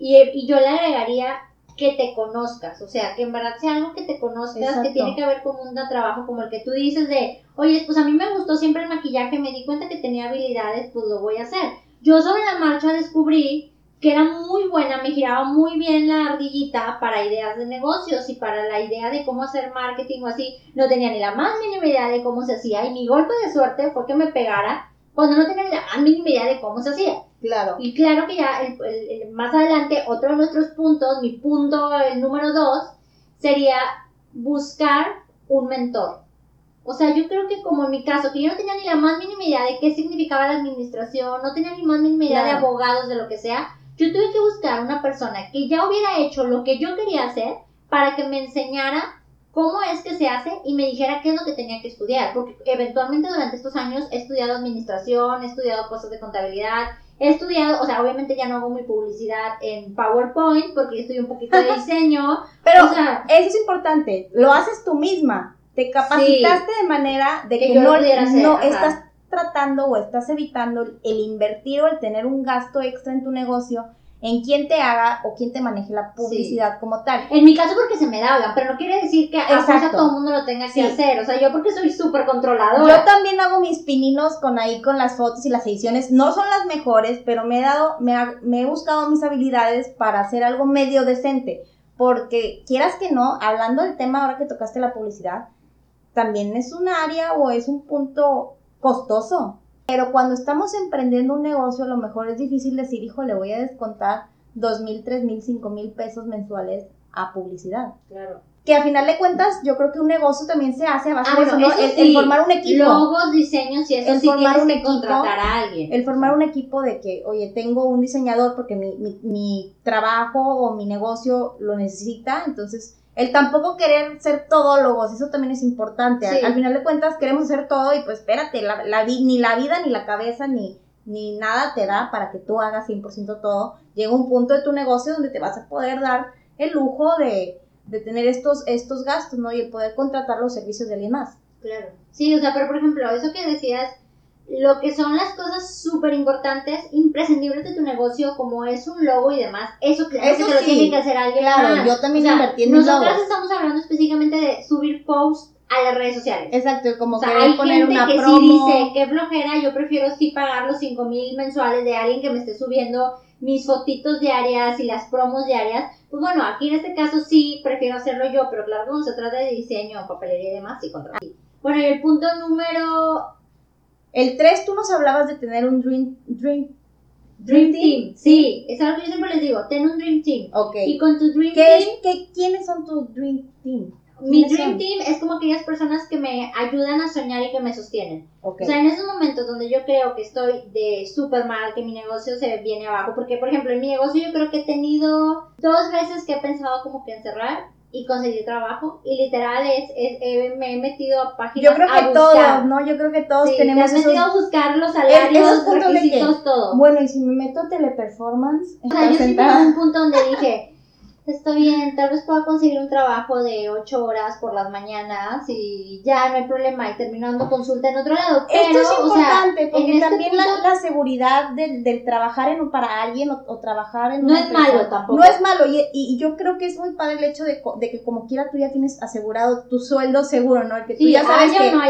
Y, y yo le agregaría que te conozcas, o sea, que en verdad sea algo que te conozcas, Exacto. que tiene que ver con un trabajo como el que tú dices de, oye, pues a mí me gustó siempre el maquillaje, me di cuenta que tenía habilidades, pues lo voy a hacer. Yo sobre la marcha descubrí que era muy buena, me giraba muy bien la ardillita para ideas de negocios y para la idea de cómo hacer marketing o así. No tenía ni la más mínima idea de cómo se hacía y mi golpe de suerte fue que me pegara cuando no tenía ni la más mínima idea de cómo se hacía. Claro. Y claro que ya el- el- el- más adelante, otro de nuestros puntos, mi punto, el número dos, sería buscar un mentor. O sea, yo creo que como en mi caso, que yo no tenía ni la más mínima idea de qué significaba la administración, no tenía ni más mínima idea de abogados, de lo que sea, yo tuve que buscar una persona que ya hubiera hecho lo que yo quería hacer para que me enseñara cómo es que se hace y me dijera qué es lo que tenía que estudiar. Porque eventualmente durante estos años he estudiado administración, he estudiado cosas de contabilidad, he estudiado, o sea, obviamente ya no hago mi publicidad en PowerPoint porque yo estudié un poquito de diseño. Pero o sea, eso es importante, lo haces tú misma. Te capacitaste de manera de Que que, yo lo no, pudiera hacer, no ajá. estás tratando o estás evitando el invertir o el tener un gasto extra en tu negocio en quien te haga o quien te maneje la publicidad como tal. en mi caso porque se me da, oigan, pero no quiere decir que a todo el mundo lo tenga que Sí. hacer. O sea, yo porque soy súper Yo controladora. también hago mis pininos con ahí con las fotos y las ediciones. No son las mejores, pero me he dado, me, ha- me he buscado mis habilidades para hacer algo medio decente. Porque quieras que no, hablando del tema ahora que tocaste la publicidad, también es un área o es un punto costoso. Pero cuando estamos emprendiendo un negocio, a lo mejor es difícil decir, hijo, le voy a descontar dos mil, tres mil, cinco mil pesos mensuales a publicidad. Claro. Que a final de cuentas, yo creo que un negocio también se hace a base Ah, de eso, ¿no? eso el, sí. el formar un equipo. Logos, diseños y eso El sí formar tienes un que equipo, contratar a alguien. el formar un equipo de que, oye, tengo un diseñador porque mi, mi, mi trabajo o mi negocio lo necesita, entonces el tampoco querer ser todólogos, eso también es importante. Al- Sí. Al, final de cuentas queremos hacer todo y pues espérate, la, la vi- ni la vida, ni la cabeza, ni, ni nada te da para que tú hagas 100% todo. Llega un punto de tu negocio donde te vas a poder dar el lujo de, de tener estos, estos gastos, ¿no? Y el poder contratar los servicios de alguien más. Claro. Sí, o sea, pero por ejemplo, eso que decías, lo que son las cosas súper importantes, imprescindibles de tu negocio, como es un logo y demás, eso claro Eso que te lo sí. tiene que hacer alguien Claro, más. yo también O sea, invertí en logos. estamos hablando específicamente de subir posts a las redes sociales. Exacto, como O sea, hay poner gente una que promo. sí dice, qué flojera, yo prefiero sí pagar los 5 mil mensuales de alguien que me esté subiendo mis fotitos diarias y las promos diarias. Pues bueno, aquí en este caso sí prefiero hacerlo yo, pero claro, cuando se trata de diseño, papelería y demás, sí contrato. Bueno, y el punto número... El 3, tú nos hablabas de tener un Dream, dream, Dream Team. Sí, es algo que yo siempre les digo, ten un Dream Team. Ok. Y con tu Dream ¿Qué Team... es, qué, ¿Quiénes son tu Dream Team? Mi ¿Quiénes Dream son? Team es como aquellas personas que me ayudan a soñar y que me sostienen. Ok. O sea, en esos momentos donde yo creo que estoy de súper mal, que mi negocio se viene abajo, porque por ejemplo en mi negocio yo creo que he tenido dos veces que he pensado como que encerrar y conseguir trabajo y literal es, es- he- me he metido a páginas Yo creo a que buscar. todos, ¿no? Yo creo que todos Sí, tenemos te has metido esos... a buscar los salarios, requisitos, todo. Bueno, y si me meto a teleperformance, O sea, yo ¿estás sí a sentada? un punto donde dije, está bien, tal vez pueda conseguir un trabajo de 8 horas por las mañanas y ya no hay problema y terminando consulta en otro lado. Pero, Esto es o sea, importante porque este también la, seguridad del, del trabajar en, para alguien o, o trabajar en No una es empresa, malo tampoco. No es malo y, y yo creo que es muy padre el hecho de, de que como quiera tú ya tienes asegurado tu sueldo seguro, ¿no? El que tú sí, ya sabes que, no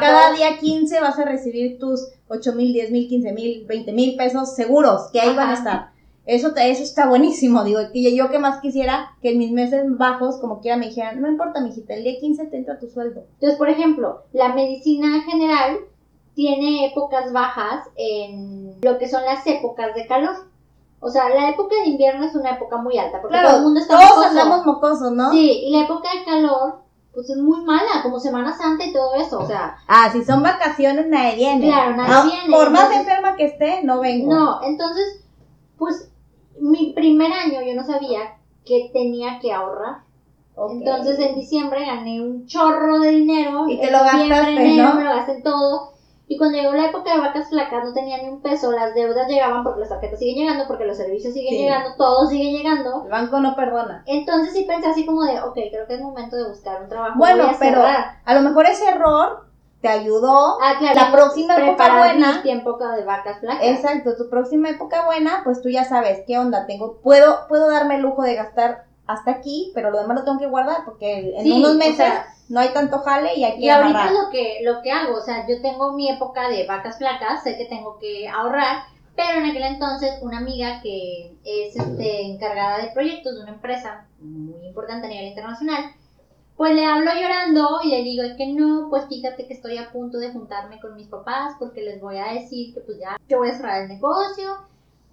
cada día 15 vas a recibir tus 8 mil, 10 mil, 15 mil, 20 mil pesos seguros que ahí van a estar. Eso, te- eso está buenísimo, digo, y yo que más quisiera que en mis meses bajos, como quiera, me dijeran, no importa, mijita, el día 15 te entra tu sueldo. Entonces, por ejemplo, la medicina general tiene épocas bajas en lo que son las épocas de calor. O sea, la época de invierno es una época muy alta porque todo el mundo está todos mocoso. andamos mocosos, ¿no? Sí, y la época de calor, pues es muy mala, como Semana Santa y todo eso. O sea, Ah, si son vacaciones, nadie viene. Claro, nadie Ah, viene, Por más enferma que esté, no vengo. no, entonces, pues mi primer año yo no sabía que tenía que ahorrar. Entonces en diciembre gané un chorro de dinero. Y te lo gastaste, enero, ¿no? Me lo gasté todo. Y cuando llegó la época de vacas flacas no tenía ni un peso, las deudas llegaban porque las tarjetas siguen llegando, porque los servicios siguen Sí. llegando, todo sigue llegando. El banco no perdona. Entonces sí pensé así como de, ok, creo que es momento de buscar un trabajo. Bueno, a pero a lo mejor ese error te ayudó. Ah, claro. la próxima época buena- de vacas. Exacto, tu próxima época buena, pues tú ya sabes qué onda. Tengo, puedo, puedo darme el lujo de gastar hasta aquí, pero lo demás lo tengo que guardar porque en Sí, unos o meses sea, no hay tanto jale y hay que Y ahorita lo que, lo que hago, o sea, yo tengo mi época de vacas flacas, sé que tengo que ahorrar, pero en aquel entonces una amiga que es este, encargada de proyectos de una empresa muy importante a nivel internacional, pues le hablo llorando y le digo que no, pues fíjate que estoy a punto de juntarme con mis papás porque les voy a decir que pues ya yo voy a cerrar el negocio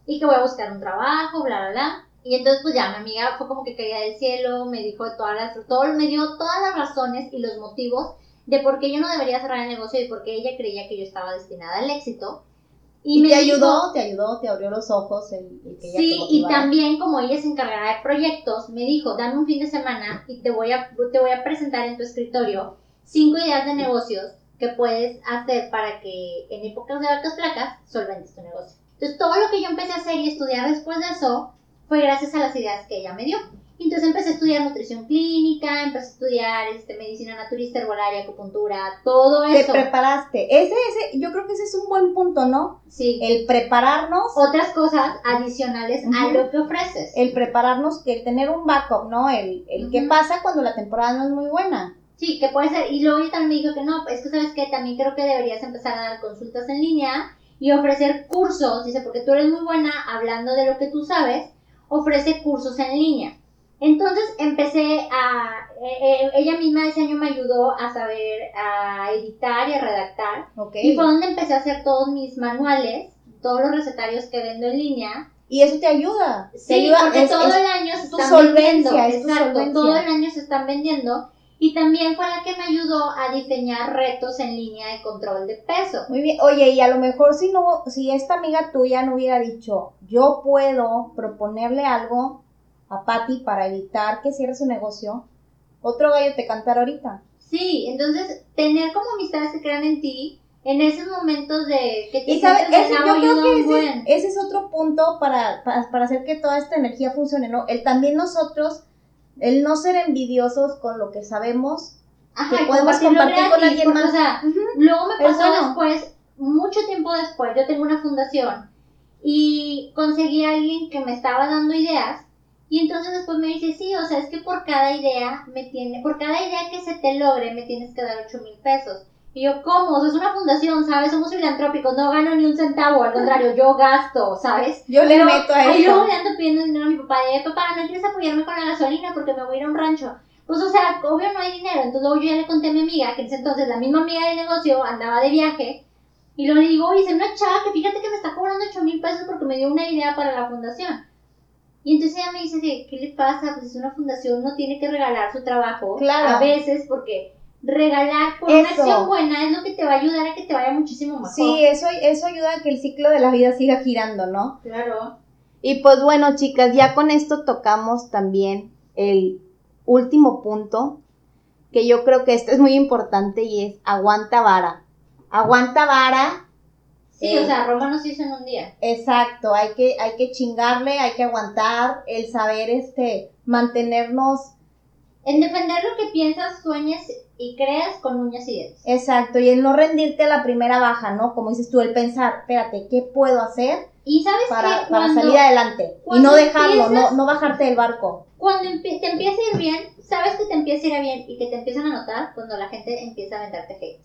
y que voy a buscar un trabajo, bla, bla, bla. Y entonces pues ya mi amiga fue como que caía del cielo, me dijo todas las, me dio todas las razones y los motivos de por qué yo no debería cerrar el negocio y por qué ella creía que yo estaba destinada al éxito. Y, me te dijo- ayudó, te ayudó, te abrió los ojos el, el que ella Sí, y también como ella es encargada de proyectos, me dijo, dame un fin de semana y te voy a, te voy a presentar en tu escritorio cinco ideas de negocios que puedes hacer para que en épocas de vacas flacas solventes tu negocio. Entonces todo lo que yo empecé a hacer y estudiar después de eso fue gracias a las ideas que ella me dio. Entonces empecé a estudiar nutrición clínica, empecé a estudiar este, medicina naturista, herbolaria, acupuntura, todo Te eso. preparaste. Ese, ese, yo creo que ese es un buen punto, ¿no? Sí. El prepararnos Otras cosas adicionales a Ujú. lo que ofreces. el prepararnos, que el tener un backup, ¿no? El, el qué Ujú. pasa cuando la temporada no es muy buena. Sí, que puede ser. Y luego ella también me dijo que no, es que sabes que también creo que deberías empezar a dar consultas en línea y ofrecer cursos. Dice, porque tú eres muy buena hablando de lo que tú sabes, ofrece cursos en línea. Entonces empecé a, eh, eh, ella misma ese año me ayudó a saber, a editar y a redactar. ¿Ok? Y fue donde empecé a hacer todos mis manuales, todos los recetarios que vendo en línea. Y eso te ayuda. te Sí, ayuda, porque es- todo es- el año se están vendiendo. es Exacto, todo el año se están vendiendo. Y también fue la que me ayudó a diseñar retos en línea de control de peso. Muy bien. Oye, y a lo mejor si no, si esta amiga tuya no hubiera dicho, yo puedo proponerle algo a Patty para evitar que cierre su negocio, otro gallo te cantara ahorita. Sí, entonces tener como amistades que crean en ti en esos momentos de que te Y sabes, ese- yo creo que ese, buen. ese es otro punto para, para, para hacer que toda esta energía funcione, ¿no? El también nosotros, el no ser envidiosos con lo que sabemos, Ajá, que podemos compartir con alguien porque, más. O sea. Luego me pasó después, mucho tiempo después, yo tengo una fundación y conseguí a alguien que me estaba dando ideas y entonces después me dice, sí, o sea, es que por cada idea me tiene, por cada idea que se te logre me tienes que dar 8 mil pesos. Y yo, ¿cómo? O sea, es una fundación, ¿sabes? Somos filantrópicos, no gano ni un centavo, al contrario, yo gasto, ¿sabes? Yo le meto a ay, eso. luego le ando pidiendo dinero a mi papá, de papá, ¿no quieres apoyarme con la gasolina? Porque me voy a ir a un rancho. Pues, o sea, obvio no hay dinero. Entonces, luego yo ya le conté a mi amiga, que en ese entonces la misma amiga del negocio andaba de viaje. Y luego le digo, oye, es una chava que fíjate que me está cobrando 8 mil pesos porque me dio una idea para la fundación. Y entonces ella me dice, de, ¿qué le pasa? Pues es una fundación, no tiene que regalar su trabajo. Claro. A veces, porque regalar por una acción buena es lo que te va a ayudar a que te vaya muchísimo mejor. Sí, eso, eso ayuda a que el ciclo de la vida siga girando, ¿no? Claro. Y pues bueno, chicas, ya con esto tocamos también el último punto, que yo creo que esto es muy importante y es aguanta vara. Aguanta vara. Sí, Eh, o sea, Roma no se hizo en un día. Exacto, hay que, hay que chingarle, hay que aguantar, el saber este, mantenernos, En defender lo que piensas, sueñes y creas con uñas y dientes. exacto, y el no rendirte a la primera baja, ¿no? Como dices tú, el pensar, espérate, ¿qué puedo hacer Y sabes para, que para salir adelante? Y no dejarlo, empiezas- no, no bajarte del barco. cuando te empieza a ir bien, sabes que te empieza a ir bien y que te empiezan a notar cuando la gente empieza a aventarte hate.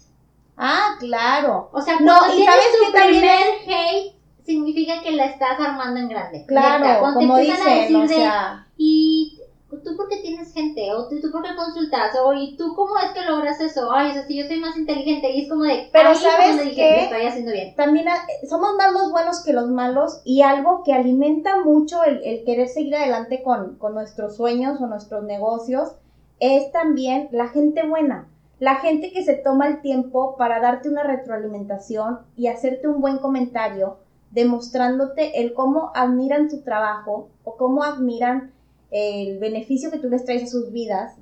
Ah, claro. O sea, No, y ¿sabes tu también primer hate, significa que la estás armando en grande. Claro, cuando te como dicen, decir o de, sea, ¿y tú por qué tienes gente? ¿O tú, tú por qué consultas? ¿O y tú cómo es que logras eso? Ay, o sea, si yo soy más inteligente. Y es como de, Pero ¿sabes dije, lo estoy haciendo bien. también ah, somos más los buenos que los malos y algo que alimenta mucho el, el querer seguir adelante con, con nuestros sueños o nuestros negocios es también la gente buena. La gente que se toma el tiempo para darte una retroalimentación y hacerte un buen comentario, demostrándote el cómo admiran tu trabajo o cómo admiran el beneficio que tú les traes a sus vidas.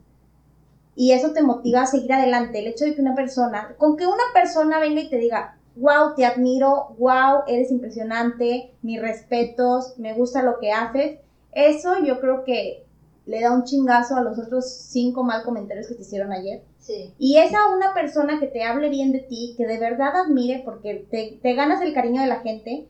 Y eso te motiva a seguir adelante. El hecho de que una persona, con que una persona venga y te diga, wow, te admiro, wow, eres impresionante, mis respetos, me gusta lo que haces, eso yo creo que le da un chingazo a los otros cinco mal comentarios que te hicieron ayer. Sí. Y es a una persona que te hable bien de ti, que de verdad admire, porque te, te ganas el cariño de la gente,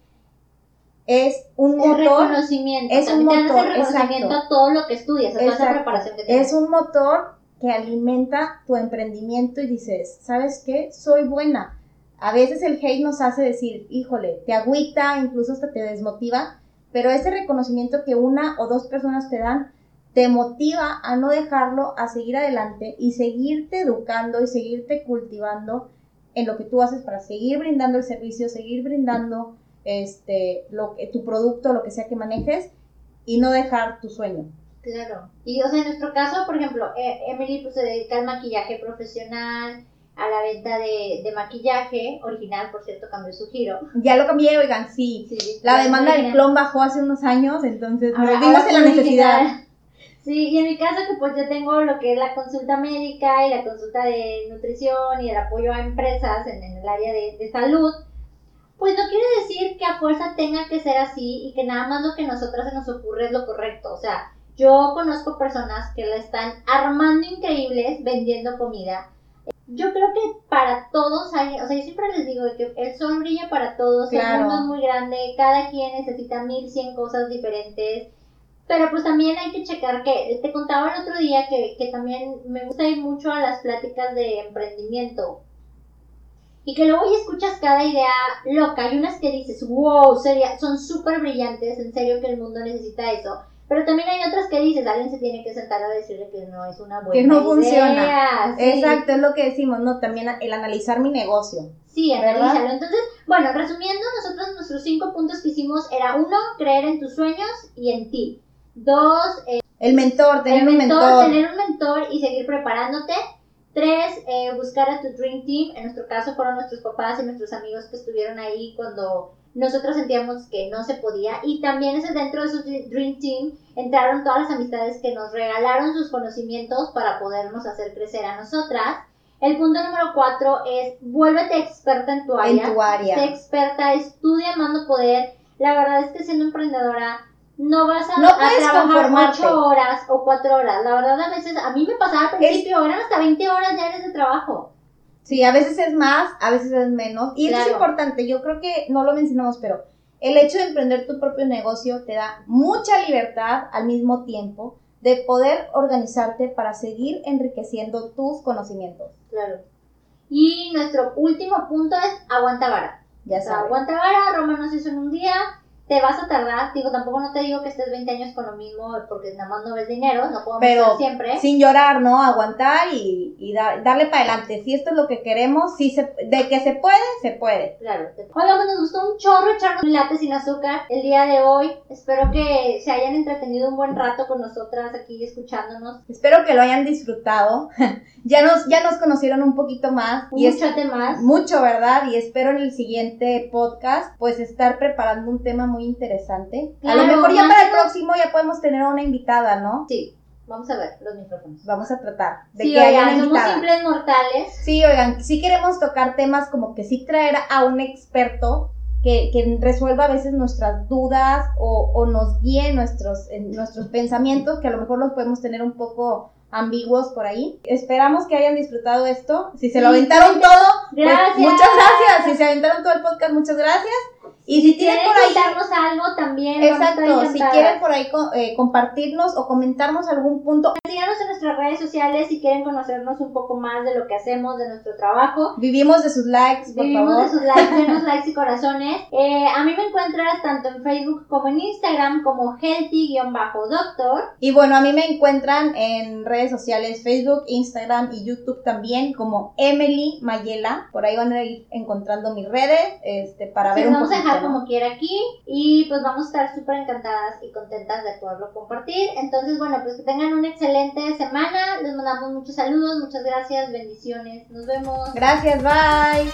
es un El motor, reconocimiento. es un también das el motor, reconocimiento exacto. a todo lo que estudias, a toda esa Exacto. preparación que tienes. es un motor que alimenta tu emprendimiento y dices, ¿sabes qué? Soy buena. A veces el hate nos hace decir, híjole, te agüita, incluso hasta te desmotiva, pero ese reconocimiento que una o dos personas te dan te motiva a no dejarlo, a seguir adelante y seguirte educando y seguirte cultivando en lo que tú haces para seguir brindando el servicio, seguir brindando este, lo que, tu producto, lo que sea que manejes y no dejar tu sueño. Claro. Y, o sea, en nuestro caso, por ejemplo, eh, Emily pues, se dedica al maquillaje profesional, a la venta de, de maquillaje original, por cierto, cambió su giro. Ya lo cambié, oigan, sí. Sí, La demanda del clon bajó hace unos años, entonces Ahora- nos en la necesidad. Sí, y en mi caso que pues yo tengo lo que es la consulta médica y la consulta de nutrición y el apoyo a empresas en, en el área de, de salud, pues no quiere decir que a fuerza tenga que ser así y que nada más lo que a nosotras se nos ocurre es lo correcto. O sea, yo conozco personas que la están armando increíbles vendiendo comida. Yo creo que para todos hay, o sea, yo siempre les digo que el sol brilla para todos, el mundo es muy grande, cada quien necesita mil, cien cosas diferentes. Pero pues también hay que checar que, te contaba el otro día que, que también me gusta ir mucho a las pláticas de emprendimiento. Y que luego y escuchas cada idea loca. Hay unas que dices, wow, sería, son súper brillantes, en serio que el mundo necesita eso. Pero también hay otras que dices, alguien se tiene que sentar a decirle que no es una buena Que no idea. funciona. Sí. Exacto, es lo que decimos, ¿no? También el analizar mi negocio. Sí, analízalo. Entonces, bueno, resumiendo, nosotros nuestros cinco puntos que hicimos era uno, creer en tus sueños y en ti. Dos, eh, El mentor, tener el un mentor, mentor. tener un mentor y seguir preparándote. Tres, eh, buscar a tu Dream Team. En nuestro caso fueron nuestros papás y nuestros amigos que estuvieron ahí cuando nosotros sentíamos que no se podía. Y también es dentro de esos Dream Team entraron todas las amistades que nos regalaron sus conocimientos para podernos hacer crecer a nosotras. El punto número cuatro es vuélvete experta en tu área. En tu área. Sé experta, estudia amando poder. La verdad es que siendo emprendedora no vas a, No a puedes trabajar ocho horas o cuatro horas. La verdad a veces, a mí me pasaba al principio, eran hasta 20 horas diarias de trabajo. Sí, a veces es más, a veces es menos. Y eso es importante, yo creo que no lo mencionamos, pero el hecho de emprender tu propio negocio te da mucha libertad al mismo tiempo de poder organizarte para seguir enriqueciendo tus conocimientos. Claro. Y nuestro último punto es aguanta vara. Ya O sea, sabes. aguanta vara, Roma no se hizo en un día. Te vas a tardar, digo, tampoco no te digo que estés 20 años con lo mismo porque nada más no ves dinero, no podemos Pero estar siempre. sin llorar, ¿no? Aguantar y, y dar- darle para adelante. Si esto es lo que queremos, si se, de que se puede, se puede. Claro. Oigan, pues nos gustó un chorro echarnos un latte sin azúcar el día de hoy. Espero que se hayan entretenido un buen rato con nosotras aquí escuchándonos. Espero que lo hayan disfrutado. ya, nos, ya nos conocieron un poquito más. Un y es muchote más. mucho, ¿verdad? Y espero en el siguiente podcast, pues estar preparando un tema muy interesante. a Claro, lo mejor ya para el próximo ya podemos tener a una invitada, ¿no? Sí, vamos a ver los micrófonos. Vamos a tratar de Sí, que haya oigan, una somos invitada. simples mortales. Sí, oigan, sí queremos tocar temas como que sí traer a un experto que, que resuelva a veces nuestras dudas o, o nos guíe nuestros, en nuestros pensamientos, que a lo mejor los podemos tener un poco ambiguos por ahí. Esperamos que hayan disfrutado esto. Si se lo aventaron todo, pues, Gracias. muchas gracias. Si se aventaron todo el podcast, muchas gracias. Y si tienen quieren por ahí contarnos algo también. Exacto, si quieren por ahí eh, compartirnos o comentarnos algún punto, Síganos en nuestras redes sociales si quieren conocernos un poco más de lo que hacemos, de nuestro trabajo. vivimos de sus likes, por Vivimos favor. de sus likes, denos likes y corazones. Eh, a mí me encuentras tanto en Facebook como en Instagram como healthy-doctor. Y bueno, a mí me encuentran en redes sociales, Facebook, Instagram y YouTube también como Emily Mayela. Por ahí van a ir encontrando mis redes este, para Se ver un poquito como quiera aquí y pues vamos a estar súper encantadas y contentas de poderlo compartir. Entonces, bueno, pues que tengan una excelente semana. Les mandamos muchos saludos, muchas gracias, bendiciones. Nos vemos. Gracias, bye.